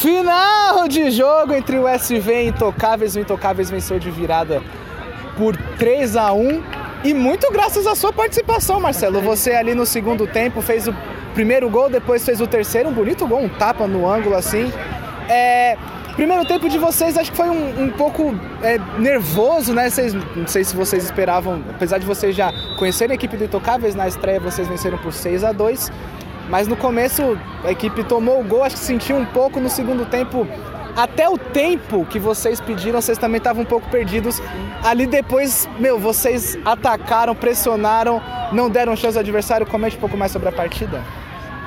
Final de jogo entre o SV e Intocáveis. O Intocáveis venceu de virada por 3 a 1 e muito graças à sua participação, Marcelo. Você ali no segundo tempo fez o primeiro gol, depois fez o terceiro, um bonito gol, um tapa no ângulo assim. É, primeiro tempo de vocês acho que foi um, um pouco é, nervoso, né? Vocês, não sei se vocês esperavam, apesar de vocês já conhecerem a equipe do Intocáveis, na estreia vocês venceram por 6 a 2 mas no começo a equipe tomou o gol, acho que sentiu um pouco no segundo tempo. Até o tempo que vocês pediram, vocês também estavam um pouco perdidos. Ali depois, meu, vocês atacaram, pressionaram, não deram chance ao adversário. Comente um pouco mais sobre a partida.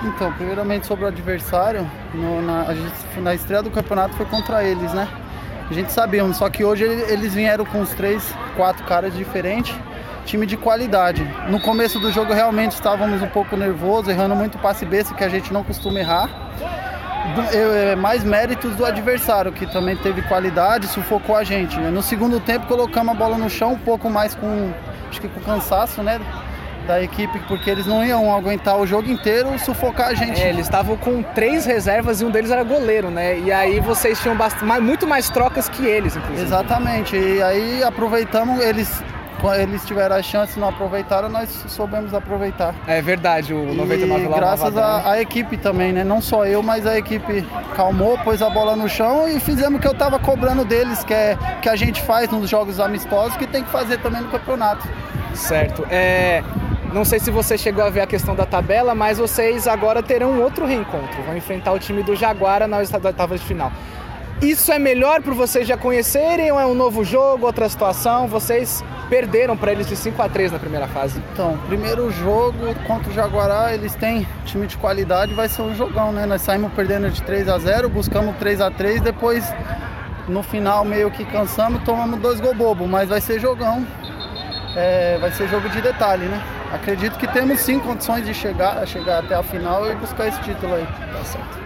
Então, primeiramente sobre o adversário, no, na, gente, na estreia do campeonato foi contra eles, né? A gente sabia, só que hoje eles vieram com os três, quatro caras diferentes time de qualidade. No começo do jogo realmente estávamos um pouco nervosos, errando muito passe besta que a gente não costuma errar. É, mais méritos do adversário, que também teve qualidade, sufocou a gente. No segundo tempo colocamos a bola no chão um pouco mais com, acho que com cansaço, né? Da equipe, porque eles não iam aguentar o jogo inteiro sufocar a gente. É, eles estavam com três reservas e um deles era goleiro, né? E aí vocês tinham bastante, muito mais trocas que eles, inclusive. Exatamente. E aí aproveitamos, eles eles tiveram a chance e não aproveitaram, nós soubemos aproveitar. É verdade, o 99 e lá graças à equipe também, né? Não só eu, mas a equipe calmou, pôs a bola no chão e fizemos o que eu estava cobrando deles, que é que a gente faz nos jogos amistosos, que tem que fazer também no campeonato. Certo. É, não sei se você chegou a ver a questão da tabela, mas vocês agora terão outro reencontro. Vão enfrentar o time do Jaguara nas oitavas de final. Isso é melhor para vocês já conhecerem ou é um novo jogo, outra situação? Vocês perderam para eles de 5 a 3 na primeira fase. Então, primeiro jogo contra o Jaguará, eles têm time de qualidade, vai ser um jogão, né? Nós saímos perdendo de 3 a 0, buscamos 3 a 3, depois no final meio que cansamos, tomamos dois gol bobo, mas vai ser jogão. É, vai ser jogo de detalhe, né? Acredito que temos sim condições de chegar, chegar até a final e buscar esse título aí. Tá certo.